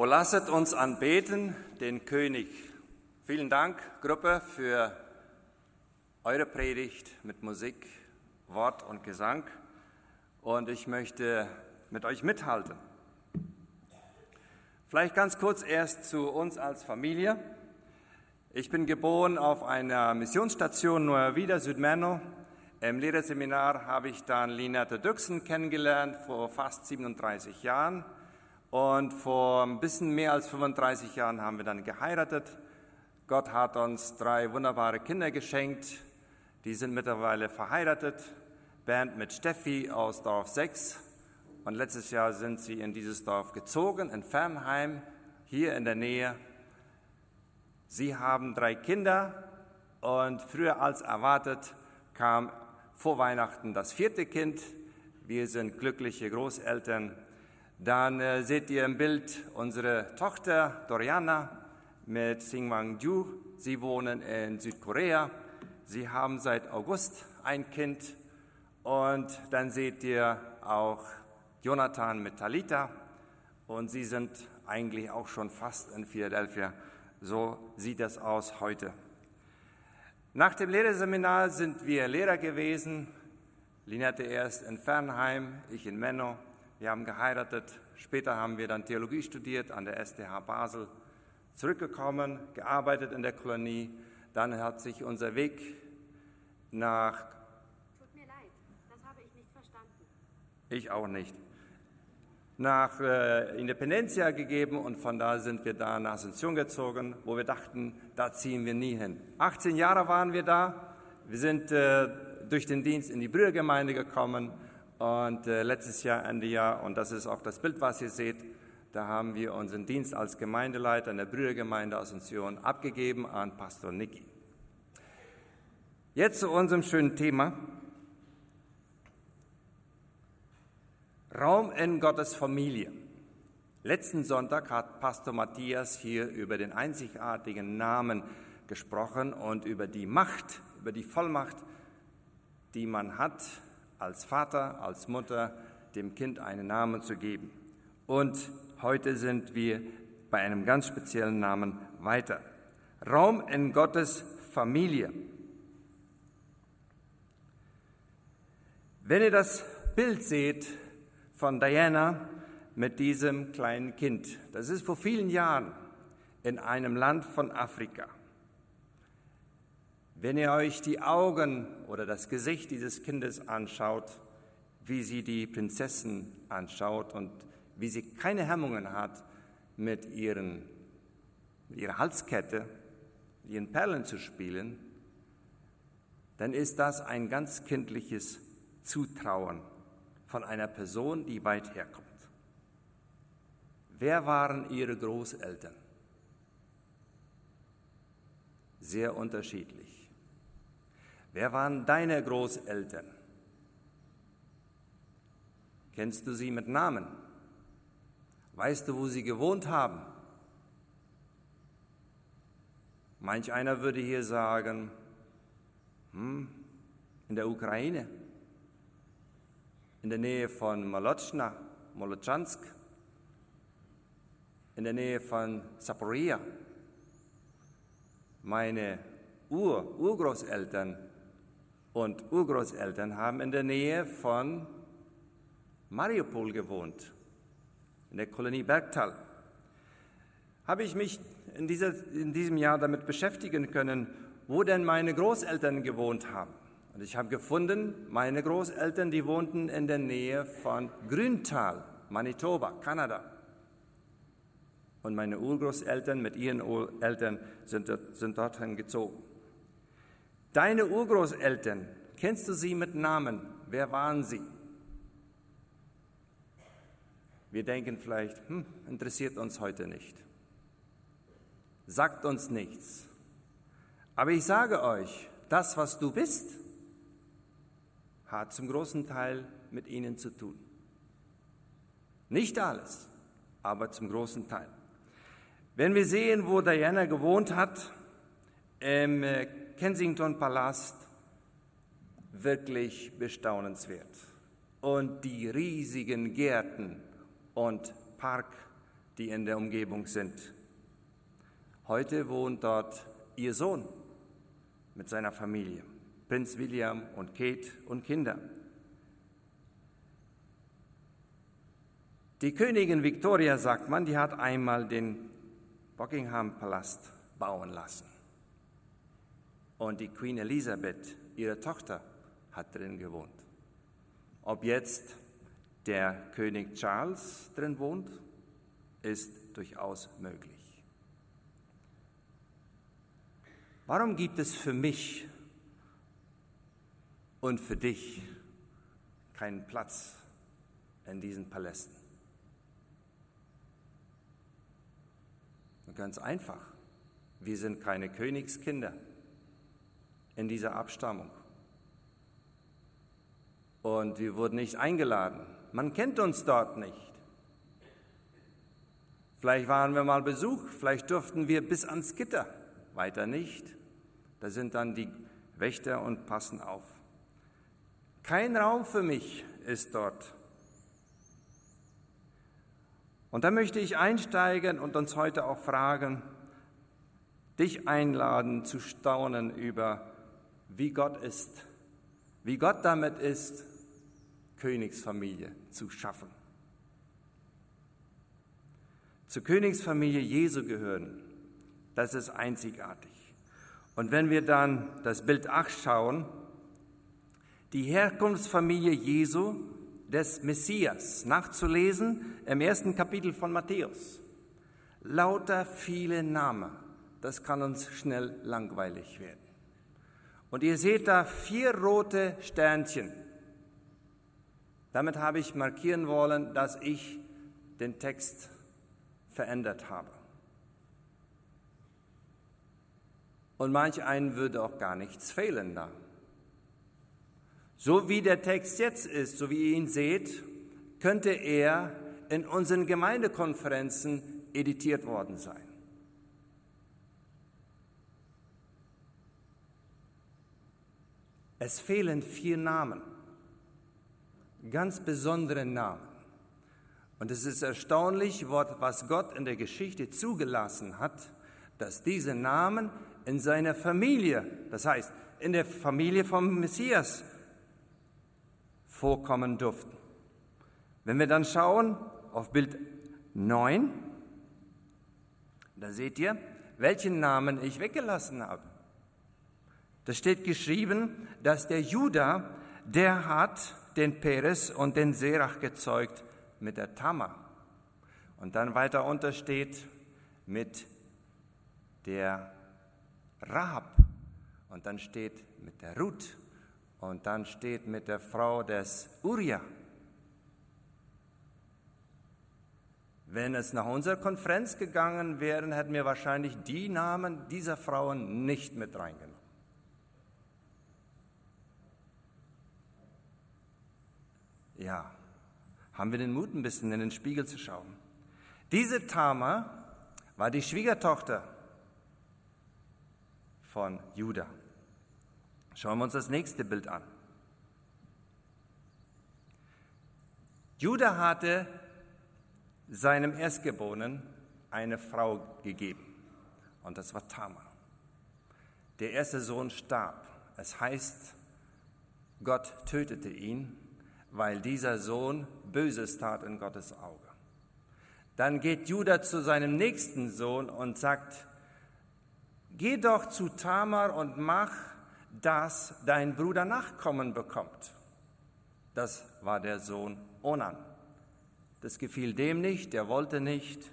O lasset uns anbeten den König. Vielen Dank, Gruppe, für eure Predigt mit Musik, Wort und Gesang. Und ich möchte mit euch mithalten. Vielleicht ganz kurz erst zu uns als Familie. Ich bin geboren auf einer Missionsstation Neuer Wieder, Südmerno. Im Lehrerseminar habe ich dann Linette Düxen kennengelernt vor fast 37 Jahren. Und vor ein bisschen mehr als 35 Jahren haben wir dann geheiratet. Gott hat uns drei wunderbare Kinder geschenkt. Die sind mittlerweile verheiratet. Bernd mit Steffi aus Dorf 6. Und letztes Jahr sind sie in dieses Dorf gezogen, in Fernheim, hier in der Nähe. Sie haben drei Kinder und früher als erwartet kam vor Weihnachten das vierte Kind. Wir sind glückliche Großeltern dann äh, seht ihr im Bild unsere Tochter Doriana mit Singwang Ju. Sie wohnen in Südkorea. Sie haben seit August ein Kind. Und dann seht ihr auch Jonathan mit Talita. Und sie sind eigentlich auch schon fast in Philadelphia. So sieht es aus heute. Nach dem Lehrerseminar sind wir Lehrer gewesen. Linette erst in Fernheim, ich in Menno. Wir haben geheiratet, später haben wir dann Theologie studiert an der STH Basel, zurückgekommen, gearbeitet in der Kolonie. Dann hat sich unser Weg nach. Tut mir leid, das habe ich nicht verstanden. Ich auch nicht. Nach äh, Independencia gegeben und von da sind wir da nach Asunción gezogen, wo wir dachten, da ziehen wir nie hin. 18 Jahre waren wir da. Wir sind äh, durch den Dienst in die Brüdergemeinde gekommen und äh, letztes Jahr, Ende Jahr, und das ist auch das Bild, was ihr seht, da haben wir unseren Dienst als Gemeindeleiter in der Brüdergemeinde Asunción abgegeben an Pastor Niki. Jetzt zu unserem schönen Thema. Raum in Gottes Familie. Letzten Sonntag hat Pastor Matthias hier über den einzigartigen Namen gesprochen und über die Macht, über die Vollmacht, die man hat, als Vater, als Mutter dem Kind einen Namen zu geben. Und heute sind wir bei einem ganz speziellen Namen weiter. Raum in Gottes Familie. Wenn ihr das Bild seht von Diana mit diesem kleinen Kind, das ist vor vielen Jahren in einem Land von Afrika. Wenn ihr euch die Augen oder das Gesicht dieses Kindes anschaut, wie sie die Prinzessin anschaut und wie sie keine Hemmungen hat, mit, ihren, mit ihrer Halskette, ihren Perlen zu spielen, dann ist das ein ganz kindliches Zutrauen von einer Person, die weit herkommt. Wer waren ihre Großeltern? Sehr unterschiedlich. Wer waren deine Großeltern? Kennst du sie mit Namen? Weißt du, wo sie gewohnt haben? Manch einer würde hier sagen, hm, in der Ukraine, in der Nähe von Molotschna, Molotschansk, in der Nähe von Saporia. Meine Ur Urgroßeltern und Urgroßeltern haben in der Nähe von Mariupol gewohnt, in der Kolonie Bergtal. Habe ich mich in, dieser, in diesem Jahr damit beschäftigen können, wo denn meine Großeltern gewohnt haben. Und ich habe gefunden, meine Großeltern, die wohnten in der Nähe von Grüntal, Manitoba, Kanada. Und meine Urgroßeltern mit ihren Eltern sind, sind dorthin gezogen. Deine Urgroßeltern, kennst du sie mit Namen? Wer waren sie? Wir denken vielleicht, hm, interessiert uns heute nicht. Sagt uns nichts. Aber ich sage euch, das, was du bist, hat zum großen Teil mit ihnen zu tun. Nicht alles, aber zum großen Teil. Wenn wir sehen, wo Diana gewohnt hat, im äh, Kensington Palast wirklich bestaunenswert. Und die riesigen Gärten und Park, die in der Umgebung sind. Heute wohnt dort ihr Sohn mit seiner Familie, Prinz William und Kate und Kinder. Die Königin Victoria, sagt man, die hat einmal den Buckingham-Palast bauen lassen. Und die Queen Elizabeth, ihre Tochter, hat drin gewohnt. Ob jetzt der König Charles drin wohnt, ist durchaus möglich. Warum gibt es für mich und für dich keinen Platz in diesen Palästen? Ganz einfach. Wir sind keine Königskinder in dieser Abstammung. Und wir wurden nicht eingeladen. Man kennt uns dort nicht. Vielleicht waren wir mal Besuch, vielleicht durften wir bis ans Gitter, weiter nicht. Da sind dann die Wächter und passen auf. Kein Raum für mich ist dort. Und da möchte ich einsteigen und uns heute auch fragen, dich einladen zu staunen über, wie Gott ist, wie Gott damit ist, Königsfamilie zu schaffen. Zur Königsfamilie Jesu gehören, das ist einzigartig. Und wenn wir dann das Bild 8 schauen, die Herkunftsfamilie Jesu des Messias, nachzulesen im ersten Kapitel von Matthäus. Lauter viele Namen, das kann uns schnell langweilig werden. Und ihr seht da vier rote Sternchen. Damit habe ich markieren wollen, dass ich den Text verändert habe. Und manch einen würde auch gar nichts fehlen da. So wie der Text jetzt ist, so wie ihr ihn seht, könnte er in unseren Gemeindekonferenzen editiert worden sein. Es fehlen vier Namen, ganz besondere Namen. Und es ist erstaunlich, was Gott in der Geschichte zugelassen hat, dass diese Namen in seiner Familie, das heißt in der Familie vom Messias, vorkommen durften. Wenn wir dann schauen auf Bild 9, da seht ihr, welchen Namen ich weggelassen habe. Da steht geschrieben, dass der Judah, der hat den Peres und den Serach gezeugt mit der Tamar. Und dann weiter unter steht mit der Rahab. Und dann steht mit der Ruth. Und dann steht mit der Frau des Uriah. Wenn es nach unserer Konferenz gegangen wäre, hätten wir wahrscheinlich die Namen dieser Frauen nicht mit reingenommen. Ja, haben wir den Mut, ein bisschen in den Spiegel zu schauen. Diese Tama war die Schwiegertochter von Judah. Schauen wir uns das nächste Bild an. Judah hatte seinem Erstgeborenen eine Frau gegeben und das war Tamar. Der erste Sohn starb. Es heißt, Gott tötete ihn, weil dieser Sohn Böses tat in Gottes Auge. Dann geht Judah zu seinem nächsten Sohn und sagt, geh doch zu Tamar und mach, dass dein Bruder Nachkommen bekommt. Das war der Sohn Onan. Das gefiel dem nicht, der wollte nicht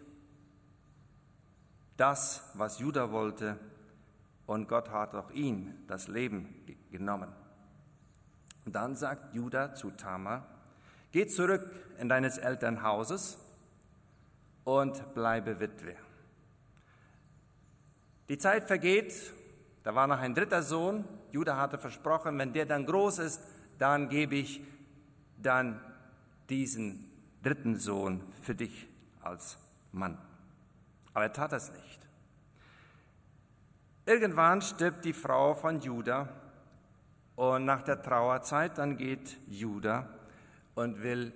das, was Judah wollte, und Gott hat auch ihm das Leben genommen. Und dann sagt Judah zu Tamar, geh zurück in deines Elternhauses und bleibe Witwe. Die Zeit vergeht, da war noch ein dritter Sohn, Judah hatte versprochen, wenn der dann groß ist, dann gebe ich dann diesen dritten Sohn für dich als Mann. Aber er tat das nicht. Irgendwann stirbt die Frau von Judah und nach der Trauerzeit dann geht Judah und will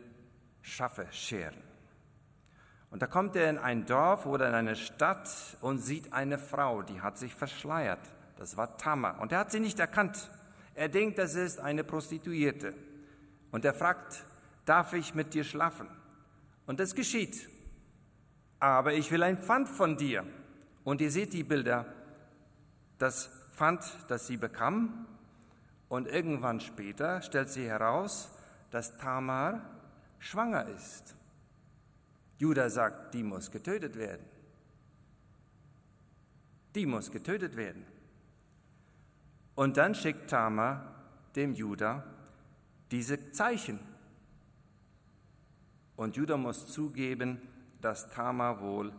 Schafe scheren. Und da kommt er in ein Dorf oder in eine Stadt und sieht eine Frau, die hat sich verschleiert. Das war Tamar. Und er hat sie nicht erkannt. Er denkt, das ist eine Prostituierte. Und er fragt, darf ich mit dir schlafen? Und es geschieht. Aber ich will ein Pfand von dir. Und ihr seht die Bilder. Das Pfand, das sie bekam. Und irgendwann später stellt sie heraus, dass Tamar schwanger ist. Judah sagt, die muss getötet werden. Die muss getötet werden. Und dann schickt Tamar dem Judah diese Zeichen. Und Judah muss zugeben, dass Tamar wohl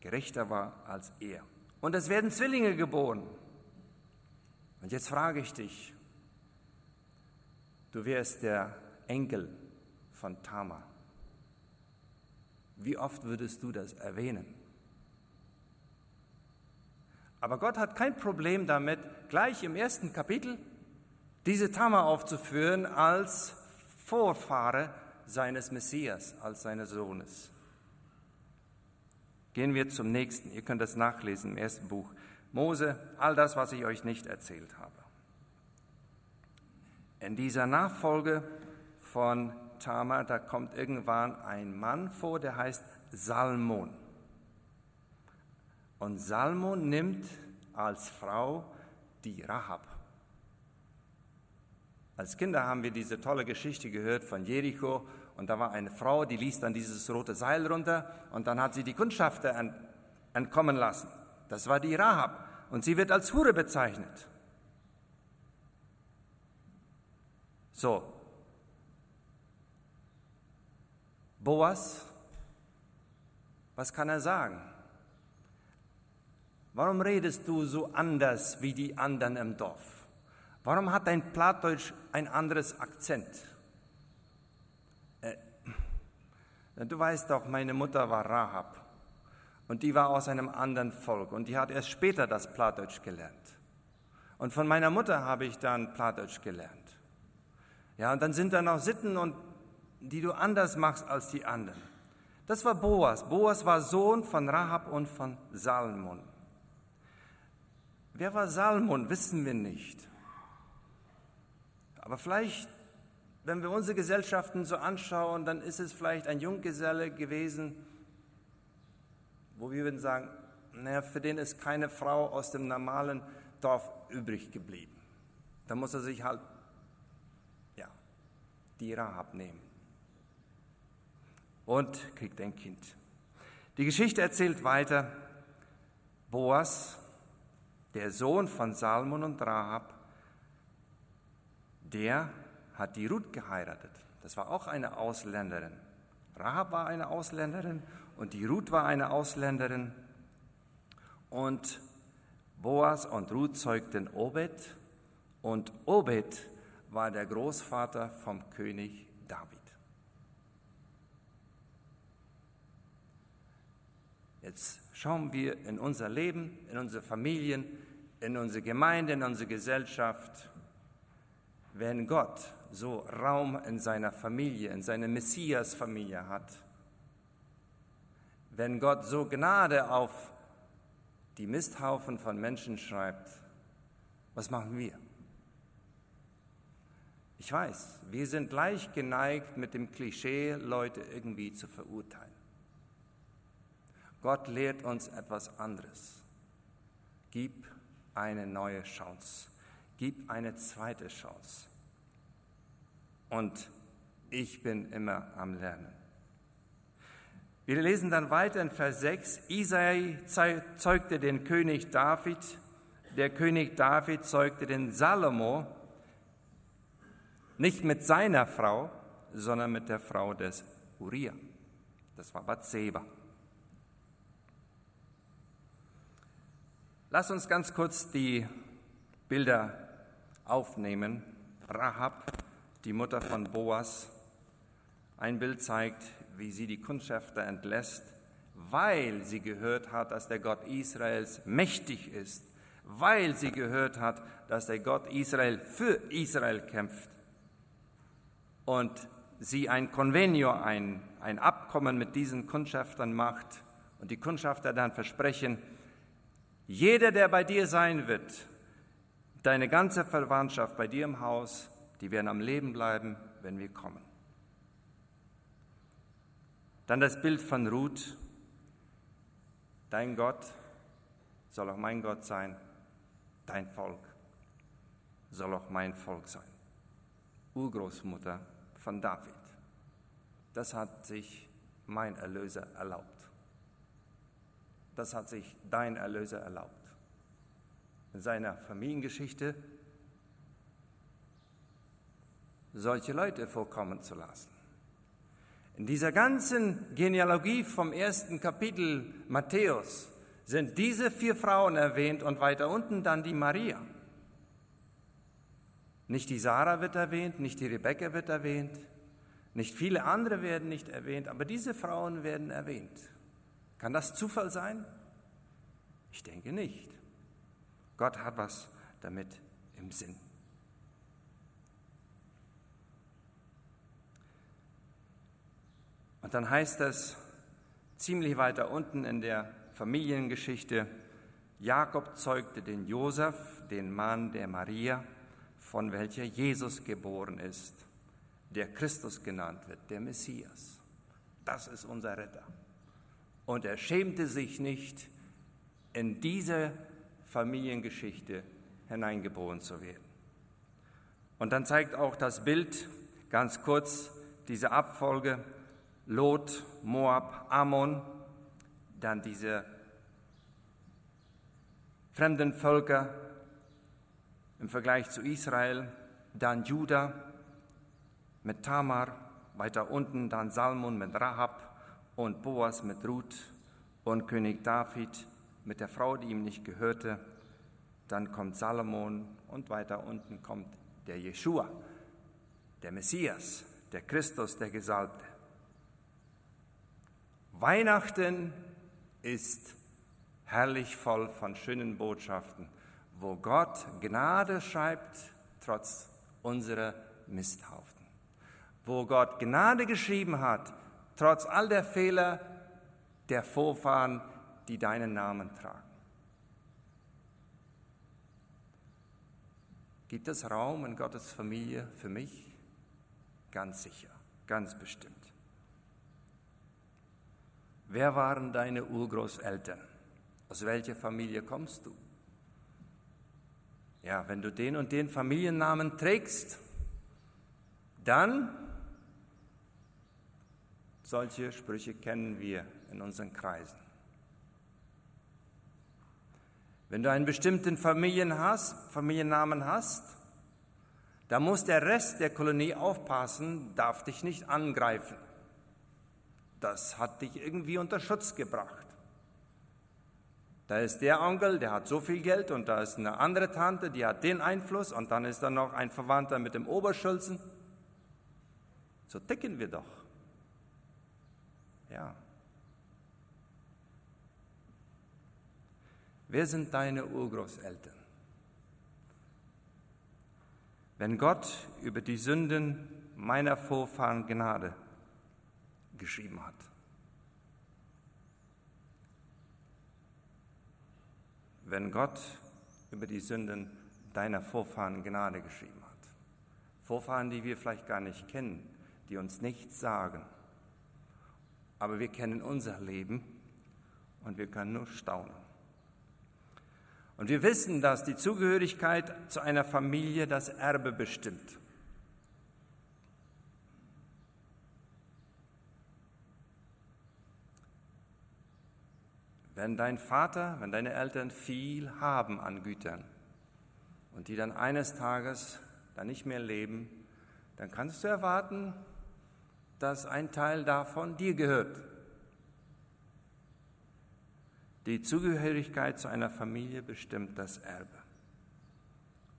gerechter war als er. Und es werden Zwillinge geboren. Und jetzt frage ich dich, du wärst der Enkel von Tamar. Wie oft würdest du das erwähnen? Aber Gott hat kein Problem damit, gleich im ersten Kapitel diese Tamar aufzuführen als Vorfahre seines Messias, als seines Sohnes. Gehen wir zum nächsten. Ihr könnt das nachlesen im ersten Buch Mose, all das, was ich euch nicht erzählt habe. In dieser Nachfolge von Tamar, da kommt irgendwann ein Mann vor, der heißt Salmon. Und Salmon nimmt als Frau die Rahab. Als Kinder haben wir diese tolle Geschichte gehört von Jericho und da war eine Frau, die ließ dann dieses rote Seil runter und dann hat sie die Kundschafter entkommen lassen. Das war die Rahab und sie wird als Hure bezeichnet. So, Boas, was kann er sagen? Warum redest du so anders wie die anderen im Dorf? Warum hat dein Plattdeutsch ein anderes Akzent? Äh, du weißt doch, meine Mutter war Rahab und die war aus einem anderen Volk und die hat erst später das Plattdeutsch gelernt. Und von meiner Mutter habe ich dann Plattdeutsch gelernt. Ja, und dann sind da noch Sitten und die du anders machst als die anderen. Das war Boas. Boas war Sohn von Rahab und von Salmon. Wer war Salmon, wissen wir nicht. Aber vielleicht, wenn wir unsere Gesellschaften so anschauen, dann ist es vielleicht ein Junggeselle gewesen, wo wir würden sagen, naja, für den ist keine Frau aus dem normalen Dorf übrig geblieben. Da muss er sich halt, die Rahab nehmen und kriegt ein Kind. Die Geschichte erzählt weiter, Boas, der Sohn von Salmon und Rahab, der hat die Ruth geheiratet. Das war auch eine Ausländerin. Rahab war eine Ausländerin und die Ruth war eine Ausländerin. Und Boas und Ruth zeugten Obed und Obed war der Großvater vom König David. Jetzt schauen wir in unser Leben, in unsere Familien, in unsere Gemeinde, in unsere Gesellschaft. Wenn Gott so Raum in seiner Familie, in seiner Messias-Familie hat, wenn Gott so Gnade auf die Misthaufen von Menschen schreibt, was machen wir? Ich weiß, wir sind leicht geneigt, mit dem Klischee Leute irgendwie zu verurteilen. Gott lehrt uns etwas anderes. Gib eine neue Chance. Gib eine zweite Chance. Und ich bin immer am Lernen. Wir lesen dann weiter in Vers 6. Isai zeugte den König David. Der König David zeugte den Salomo nicht mit seiner Frau, sondern mit der Frau des Uriah. Das war Bathseba. Lass uns ganz kurz die Bilder aufnehmen. Rahab, die Mutter von Boas. Ein Bild zeigt, wie sie die Kundschafter entlässt, weil sie gehört hat, dass der Gott Israels mächtig ist, weil sie gehört hat, dass der Gott Israel für Israel kämpft. Und sie ein Convenio, ein, ein Abkommen mit diesen Kundschaftern macht und die Kundschafter dann versprechen, jeder, der bei dir sein wird, deine ganze Verwandtschaft bei dir im Haus, die werden am Leben bleiben, wenn wir kommen. Dann das Bild von Ruth. Dein Gott soll auch mein Gott sein, dein Volk soll auch mein Volk sein. Urgroßmutter von David. Das hat sich mein Erlöser erlaubt. Das hat sich dein Erlöser erlaubt. In seiner Familiengeschichte solche Leute vorkommen zu lassen. In dieser ganzen Genealogie vom ersten Kapitel Matthäus sind diese vier Frauen erwähnt und weiter unten dann die Maria. Nicht die Sarah wird erwähnt, nicht die Rebecca wird erwähnt, nicht viele andere werden nicht erwähnt, aber diese Frauen werden erwähnt. Kann das Zufall sein? Ich denke nicht. Gott hat was damit im Sinn. Und dann heißt es ziemlich weiter unten in der Familiengeschichte, Jakob zeugte den Josef, den Mann der Maria, von welcher Jesus geboren ist, der Christus genannt wird, der Messias. Das ist unser Retter. Und er schämte sich nicht, in diese Familiengeschichte hineingeboren zu werden. Und dann zeigt auch das Bild ganz kurz diese Abfolge Lot, Moab, Ammon, dann diese fremden Völker im Vergleich zu Israel, dann Juda mit Tamar, weiter unten dann Salmon mit Rahab und Boas mit Ruth und König David mit der Frau, die ihm nicht gehörte. Dann kommt Salomon und weiter unten kommt der Jeshua, der Messias, der Christus, der Gesalbte. Weihnachten ist herrlich voll von schönen Botschaften, wo Gott Gnade schreibt trotz unserer Misthaufen. Wo Gott Gnade geschrieben hat, trotz all der Fehler der Vorfahren, die deinen Namen tragen. Gibt es Raum in Gottes Familie für mich? Ganz sicher, ganz bestimmt. Wer waren deine Urgroßeltern? Aus welcher Familie kommst du? Ja, wenn du den und den Familiennamen trägst, dann, solche Sprüche kennen wir in unseren Kreisen. Wenn du einen bestimmten Familien hast, Familiennamen hast, dann muss der Rest der Kolonie aufpassen, darf dich nicht angreifen das hat dich irgendwie unter Schutz gebracht. Da ist der Onkel, der hat so viel Geld und da ist eine andere Tante, die hat den Einfluss und dann ist da noch ein Verwandter mit dem Oberschulzen. So ticken wir doch. Ja. Wer sind deine Urgroßeltern? Wenn Gott über die Sünden meiner Vorfahren Gnade geschrieben hat. Wenn Gott über die Sünden deiner Vorfahren Gnade geschrieben hat, Vorfahren, die wir vielleicht gar nicht kennen, die uns nichts sagen, aber wir kennen unser Leben und wir können nur staunen. Und wir wissen, dass die Zugehörigkeit zu einer Familie das Erbe bestimmt. Wenn dein Vater, wenn deine Eltern viel haben an Gütern und die dann eines Tages dann nicht mehr leben, dann kannst du erwarten, dass ein Teil davon dir gehört. Die Zugehörigkeit zu einer Familie bestimmt das Erbe.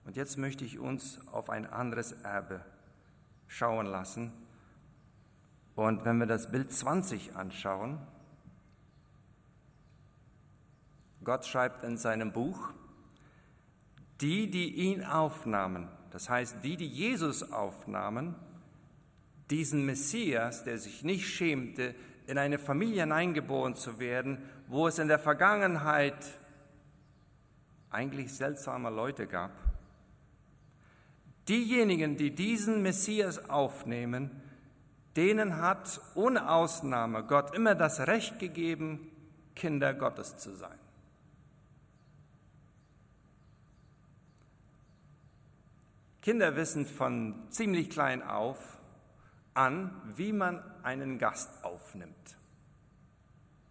Und jetzt möchte ich uns auf ein anderes Erbe schauen lassen. Und wenn wir das Bild 20 anschauen, Gott schreibt in seinem Buch, die, die ihn aufnahmen, das heißt die, die Jesus aufnahmen, diesen Messias, der sich nicht schämte, in eine Familie hineingeboren zu werden, wo es in der Vergangenheit eigentlich seltsame Leute gab. Diejenigen, die diesen Messias aufnehmen, denen hat ohne Ausnahme Gott immer das Recht gegeben, Kinder Gottes zu sein. Kinder wissen von ziemlich klein auf an, wie man einen Gast aufnimmt.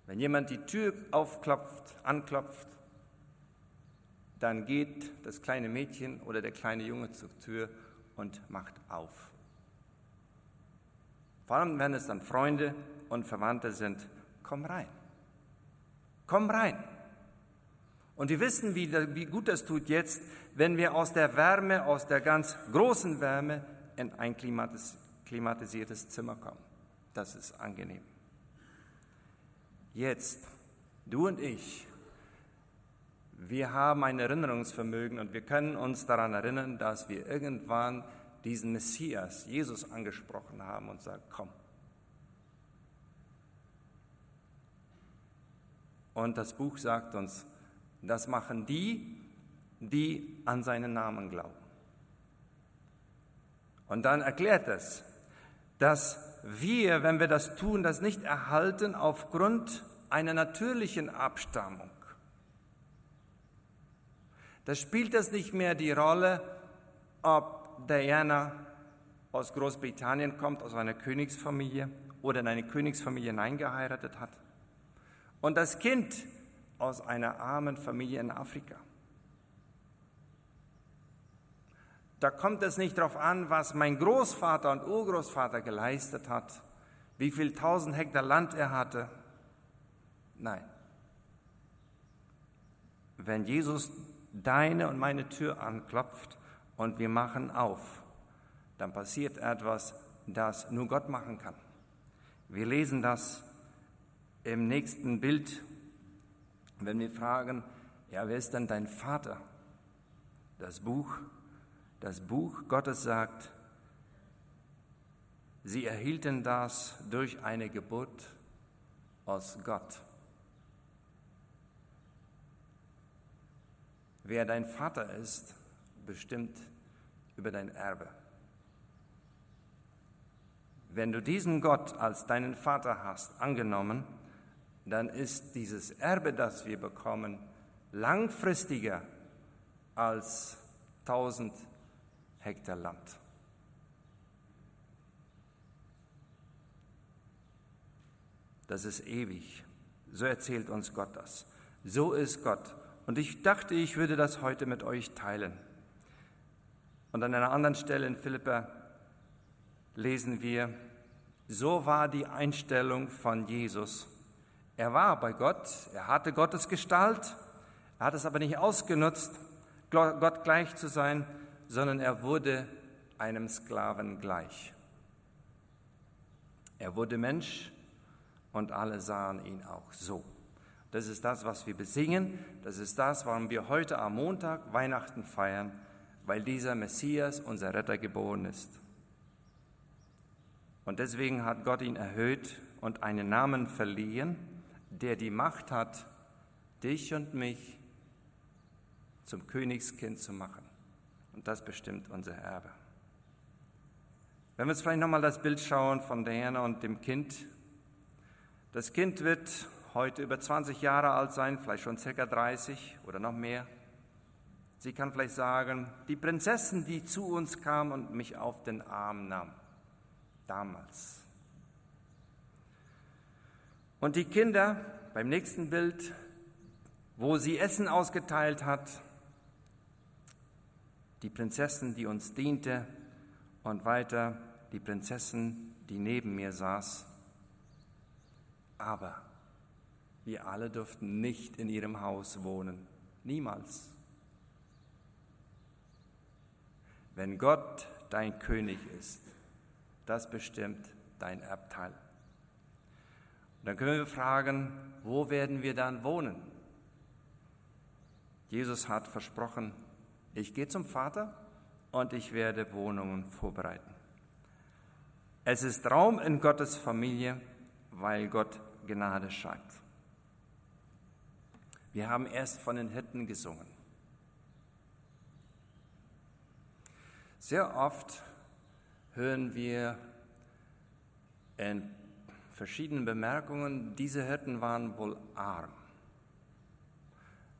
Wenn jemand die Tür aufklopft, anklopft, dann geht das kleine Mädchen oder der kleine Junge zur Tür und macht auf. Vor allem, wenn es dann Freunde und Verwandte sind, komm rein. Komm rein. Und wir wissen, wie, wie gut das tut jetzt, wenn wir aus der Wärme, aus der ganz großen Wärme in ein klimatis klimatisiertes Zimmer kommen. Das ist angenehm. Jetzt, du und ich, wir haben ein Erinnerungsvermögen und wir können uns daran erinnern, dass wir irgendwann diesen Messias, Jesus, angesprochen haben und sagen, komm. Und das Buch sagt uns, das machen die, die an seinen Namen glauben. Und dann erklärt es, dass wir, wenn wir das tun, das nicht erhalten aufgrund einer natürlichen Abstammung. Da spielt es nicht mehr die Rolle, ob Diana aus Großbritannien kommt, aus einer Königsfamilie oder in eine Königsfamilie hineingeheiratet hat. Und das Kind aus einer armen Familie in Afrika. Da kommt es nicht darauf an, was mein Großvater und Urgroßvater geleistet hat, wie viel tausend Hektar Land er hatte. Nein. Wenn Jesus deine und meine Tür anklopft und wir machen auf, dann passiert etwas, das nur Gott machen kann. Wir lesen das im nächsten Bild, wenn wir fragen, ja, wer ist denn dein Vater? Das Buch das Buch Gottes sagt, sie erhielten das durch eine Geburt aus Gott. Wer dein Vater ist, bestimmt über dein Erbe. Wenn du diesen Gott als deinen Vater hast angenommen, dann ist dieses Erbe, das wir bekommen, langfristiger als tausend Hektar Land. Das ist ewig. So erzählt uns Gott das. So ist Gott. Und ich dachte, ich würde das heute mit euch teilen. Und an einer anderen Stelle in Philippa lesen wir, so war die Einstellung von Jesus. Er war bei Gott, er hatte Gottes Gestalt, er hat es aber nicht ausgenutzt, Gott gleich zu sein, sondern er wurde einem Sklaven gleich. Er wurde Mensch und alle sahen ihn auch so. Das ist das, was wir besingen. Das ist das, warum wir heute am Montag Weihnachten feiern, weil dieser Messias, unser Retter, geboren ist. Und deswegen hat Gott ihn erhöht und einen Namen verliehen, der die Macht hat, dich und mich zum Königskind zu machen. Und das bestimmt unser Erbe. Wenn wir jetzt vielleicht nochmal das Bild schauen von Diana und dem Kind. Das Kind wird heute über 20 Jahre alt sein, vielleicht schon circa 30 oder noch mehr. Sie kann vielleicht sagen, die Prinzessin, die zu uns kam und mich auf den Arm nahm, damals. Und die Kinder beim nächsten Bild, wo sie Essen ausgeteilt hat, die Prinzessin, die uns diente und weiter die Prinzessin, die neben mir saß. Aber wir alle durften nicht in ihrem Haus wohnen, niemals. Wenn Gott dein König ist, das bestimmt dein Erbteil. Und dann können wir fragen, wo werden wir dann wohnen? Jesus hat versprochen, ich gehe zum Vater und ich werde Wohnungen vorbereiten. Es ist Raum in Gottes Familie, weil Gott Gnade schreibt. Wir haben erst von den Hirten gesungen. Sehr oft hören wir in verschiedenen Bemerkungen, diese Hirten waren wohl arm.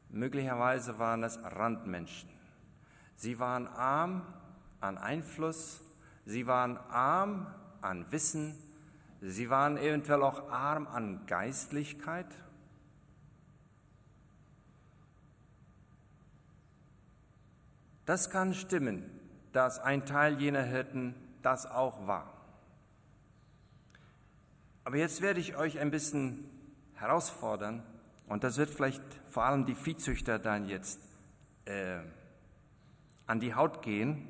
Möglicherweise waren es Randmenschen. Sie waren arm an Einfluss, sie waren arm an Wissen, sie waren eventuell auch arm an Geistlichkeit. Das kann stimmen, dass ein Teil jener Hirten das auch war. Aber jetzt werde ich euch ein bisschen herausfordern, und das wird vielleicht vor allem die Viehzüchter dann jetzt äh, an die Haut gehen.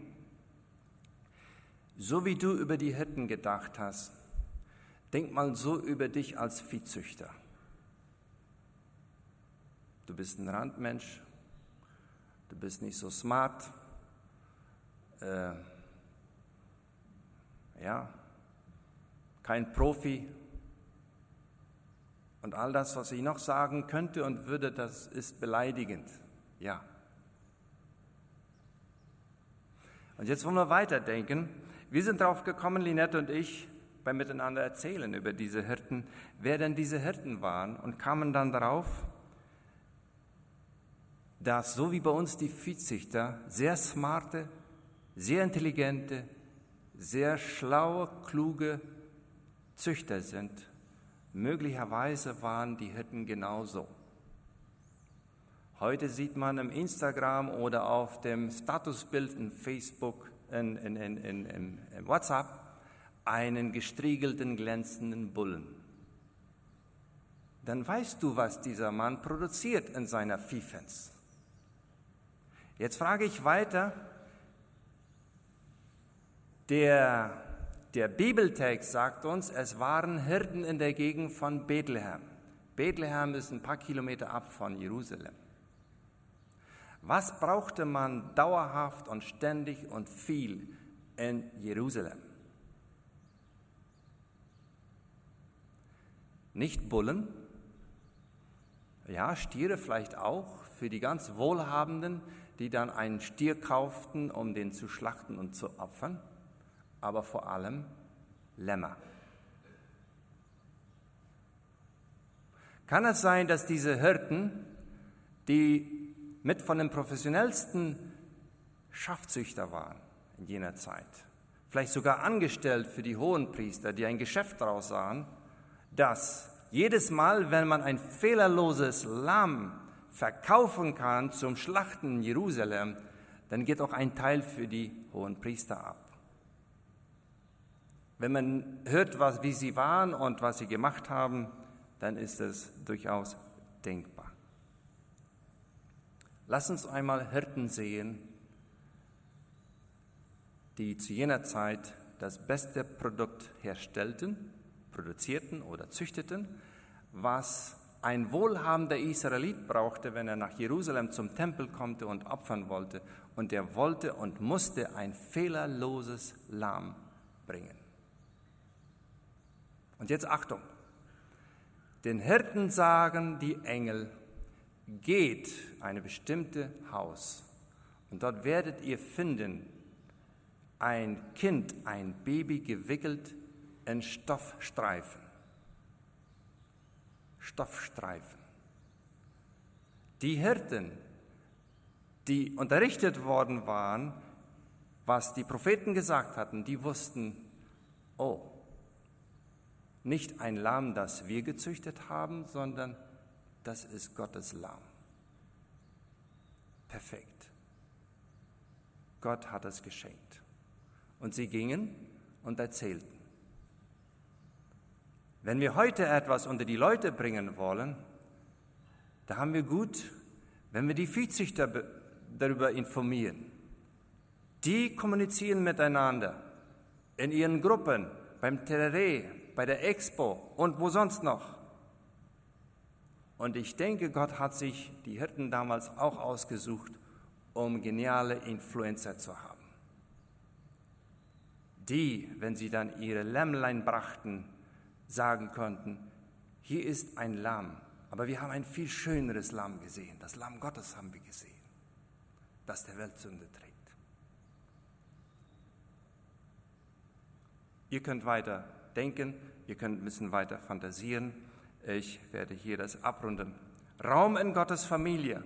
So wie du über die Hirten gedacht hast, denk mal so über dich als Viehzüchter. Du bist ein Randmensch, du bist nicht so smart, äh, ja, kein Profi, und all das, was ich noch sagen könnte und würde, das ist beleidigend. Ja. Und jetzt wollen wir weiterdenken. Wir sind darauf gekommen, Linette und ich, beim Miteinander erzählen über diese Hirten, wer denn diese Hirten waren und kamen dann darauf, dass so wie bei uns die Viehzüchter sehr smarte, sehr intelligente, sehr schlaue, kluge Züchter sind, Möglicherweise waren die Hirten genauso. Heute sieht man im Instagram oder auf dem Statusbild in Facebook, in, in, in, in, WhatsApp, einen gestriegelten, glänzenden Bullen. Dann weißt du, was dieser Mann produziert in seiner Viehfens. Jetzt frage ich weiter, der der Bibeltext sagt uns, es waren Hirten in der Gegend von Bethlehem. Bethlehem ist ein paar Kilometer ab von Jerusalem. Was brauchte man dauerhaft und ständig und viel in Jerusalem? Nicht Bullen, ja, Stiere vielleicht auch, für die ganz Wohlhabenden, die dann einen Stier kauften, um den zu schlachten und zu opfern aber vor allem Lämmer. Kann es sein, dass diese Hirten, die mit von den professionellsten Schafzüchter waren in jener Zeit, vielleicht sogar angestellt für die Hohenpriester, die ein Geschäft daraus sahen, dass jedes Mal, wenn man ein fehlerloses Lamm verkaufen kann zum Schlachten in Jerusalem, dann geht auch ein Teil für die Hohenpriester ab. Wenn man hört, was, wie sie waren und was sie gemacht haben, dann ist es durchaus denkbar. Lass uns einmal Hirten sehen, die zu jener Zeit das beste Produkt herstellten, produzierten oder züchteten, was ein wohlhabender Israelit brauchte, wenn er nach Jerusalem zum Tempel kommt und opfern wollte. Und er wollte und musste ein fehlerloses Lamm bringen. Und jetzt Achtung. Den Hirten sagen die Engel, geht eine bestimmte Haus und dort werdet ihr finden ein Kind, ein Baby gewickelt in Stoffstreifen. Stoffstreifen. Die Hirten, die unterrichtet worden waren, was die Propheten gesagt hatten, die wussten, oh, nicht ein Lamm, das wir gezüchtet haben, sondern das ist Gottes Lamm. Perfekt. Gott hat es geschenkt. Und sie gingen und erzählten. Wenn wir heute etwas unter die Leute bringen wollen, da haben wir gut, wenn wir die Viehzüchter darüber informieren. Die kommunizieren miteinander in ihren Gruppen, beim Terroré, bei der Expo und wo sonst noch. Und ich denke, Gott hat sich die Hirten damals auch ausgesucht, um geniale Influencer zu haben. die, wenn sie dann ihre Lämmlein brachten, sagen konnten, hier ist ein Lamm, aber wir haben ein viel schöneres Lamm gesehen. Das Lamm Gottes haben wir gesehen, das der Welt Sünde trägt. Ihr könnt weiter denken, ihr könnt ein bisschen weiter fantasieren. Ich werde hier das abrunden. Raum in Gottes Familie.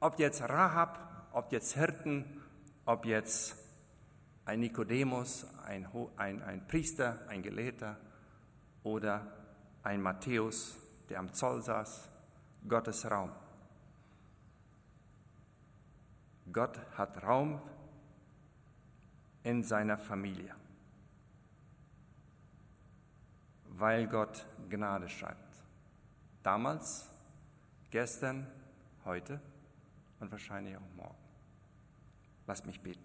Ob jetzt Rahab, ob jetzt Hirten, ob jetzt ein Nikodemus, ein, ein, ein Priester, ein Gelehrter oder ein Matthäus, der am Zoll saß. Gottes Raum. Gott hat Raum in seiner Familie, weil Gott Gnade schreibt. Damals, gestern, heute und wahrscheinlich auch morgen. Lass mich beten.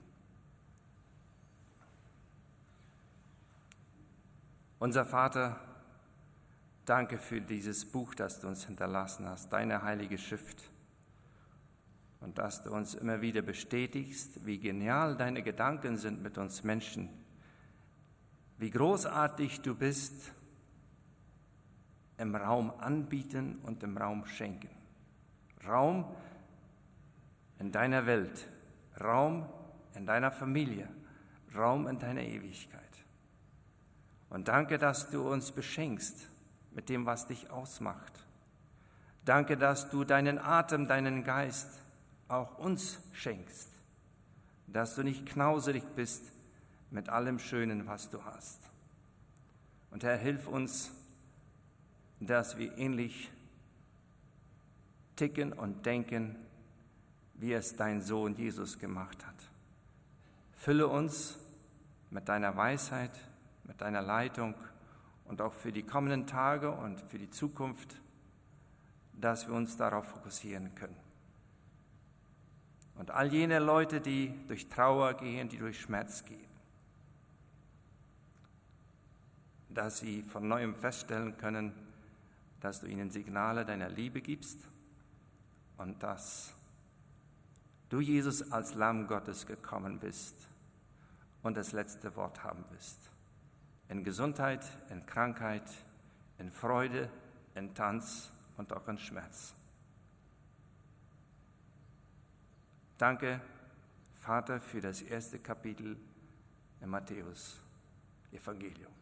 Unser Vater, danke für dieses Buch, das du uns hinterlassen hast, deine heilige Schrift. Und dass du uns immer wieder bestätigst, wie genial deine Gedanken sind mit uns Menschen, wie großartig du bist im Raum anbieten und im Raum schenken. Raum in deiner Welt, Raum in deiner Familie, Raum in deiner Ewigkeit. Und danke, dass du uns beschenkst mit dem, was dich ausmacht. Danke, dass du deinen Atem, deinen Geist auch uns schenkst, dass du nicht knauserig bist mit allem Schönen, was du hast. Und Herr, hilf uns, dass wir ähnlich ticken und denken, wie es dein Sohn Jesus gemacht hat. Fülle uns mit deiner Weisheit, mit deiner Leitung und auch für die kommenden Tage und für die Zukunft, dass wir uns darauf fokussieren können. Und all jene Leute, die durch Trauer gehen, die durch Schmerz gehen, dass sie von neuem feststellen können, dass du ihnen Signale deiner Liebe gibst und dass du, Jesus, als Lamm Gottes gekommen bist und das letzte Wort haben wirst. In Gesundheit, in Krankheit, in Freude, in Tanz und auch in Schmerz. Danke, Vater, für das erste Kapitel im Matthäus Evangelium.